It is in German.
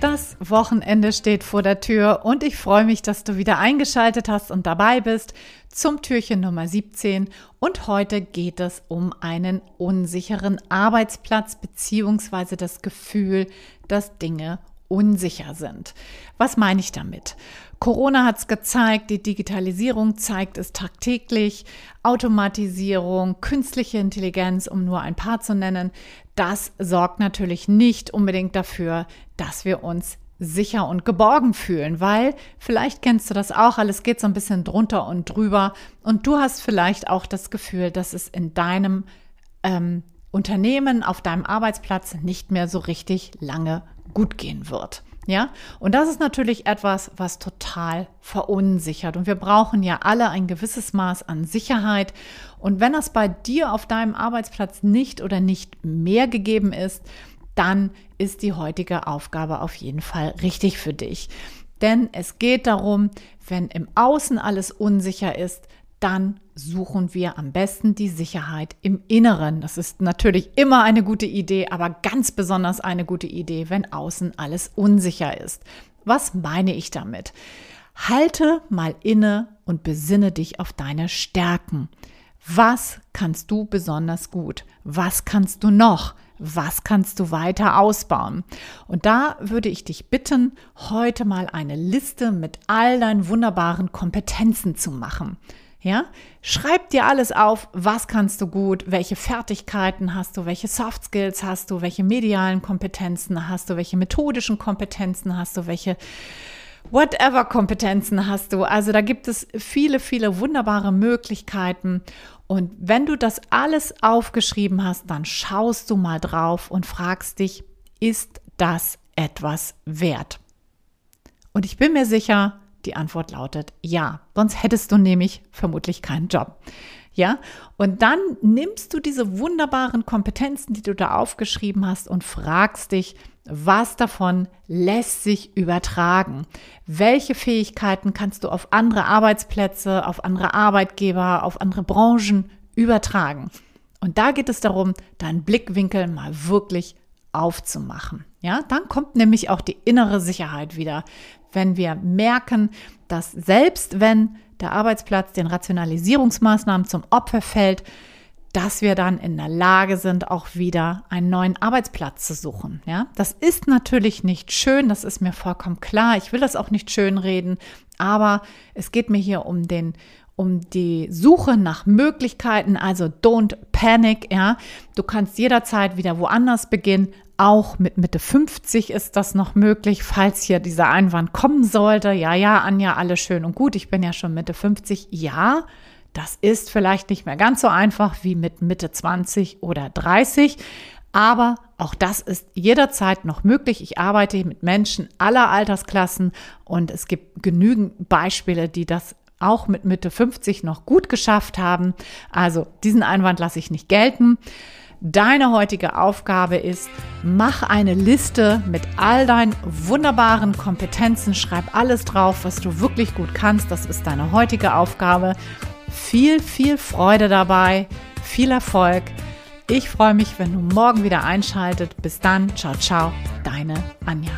Das Wochenende steht vor der Tür und ich freue mich, dass du wieder eingeschaltet hast und dabei bist zum Türchen Nummer 17. Und heute geht es um einen unsicheren Arbeitsplatz beziehungsweise das Gefühl, dass Dinge unsicher sind. Was meine ich damit? Corona hat es gezeigt, die Digitalisierung zeigt es tagtäglich, Automatisierung, künstliche Intelligenz, um nur ein paar zu nennen, das sorgt natürlich nicht unbedingt dafür, dass wir uns sicher und geborgen fühlen, weil vielleicht kennst du das auch, alles geht so ein bisschen drunter und drüber und du hast vielleicht auch das Gefühl, dass es in deinem ähm, Unternehmen, auf deinem Arbeitsplatz nicht mehr so richtig lange gut gehen wird. Ja, und das ist natürlich etwas, was total verunsichert. Und wir brauchen ja alle ein gewisses Maß an Sicherheit. Und wenn das bei dir auf deinem Arbeitsplatz nicht oder nicht mehr gegeben ist, dann ist die heutige Aufgabe auf jeden Fall richtig für dich. Denn es geht darum, wenn im Außen alles unsicher ist, dann suchen wir am besten die Sicherheit im Inneren. Das ist natürlich immer eine gute Idee, aber ganz besonders eine gute Idee, wenn außen alles unsicher ist. Was meine ich damit? Halte mal inne und besinne dich auf deine Stärken. Was kannst du besonders gut? Was kannst du noch? Was kannst du weiter ausbauen? Und da würde ich dich bitten, heute mal eine Liste mit all deinen wunderbaren Kompetenzen zu machen. Ja, schreib dir alles auf, was kannst du gut, welche Fertigkeiten hast du, welche Soft Skills hast du, welche medialen Kompetenzen hast du, welche methodischen Kompetenzen hast du, welche whatever Kompetenzen hast du. Also da gibt es viele, viele wunderbare Möglichkeiten. Und wenn du das alles aufgeschrieben hast, dann schaust du mal drauf und fragst dich, ist das etwas wert? Und ich bin mir sicher, die Antwort lautet ja. Sonst hättest du nämlich vermutlich keinen Job. Ja, und dann nimmst du diese wunderbaren Kompetenzen, die du da aufgeschrieben hast und fragst dich, was davon lässt sich übertragen? Welche Fähigkeiten kannst du auf andere Arbeitsplätze, auf andere Arbeitgeber, auf andere Branchen übertragen? Und da geht es darum, deinen Blickwinkel mal wirklich aufzumachen. Ja, dann kommt nämlich auch die innere Sicherheit wieder wenn wir merken, dass selbst wenn der Arbeitsplatz den Rationalisierungsmaßnahmen zum Opfer fällt, dass wir dann in der Lage sind, auch wieder einen neuen Arbeitsplatz zu suchen. Ja, das ist natürlich nicht schön, das ist mir vollkommen klar. Ich will das auch nicht schönreden, aber es geht mir hier um den, um die Suche nach Möglichkeiten, also don't panic, ja. Du kannst jederzeit wieder woanders beginnen, auch mit Mitte 50 ist das noch möglich, falls hier dieser Einwand kommen sollte. Ja, ja, Anja, alles schön und gut. Ich bin ja schon Mitte 50. Ja, das ist vielleicht nicht mehr ganz so einfach wie mit Mitte 20 oder 30. Aber auch das ist jederzeit noch möglich. Ich arbeite mit Menschen aller Altersklassen und es gibt genügend Beispiele, die das auch mit Mitte 50 noch gut geschafft haben. Also diesen Einwand lasse ich nicht gelten. Deine heutige Aufgabe ist, mach eine Liste mit all deinen wunderbaren Kompetenzen, schreib alles drauf, was du wirklich gut kannst. Das ist deine heutige Aufgabe. Viel, viel Freude dabei, viel Erfolg. Ich freue mich, wenn du morgen wieder einschaltet. Bis dann, ciao, ciao, deine Anja.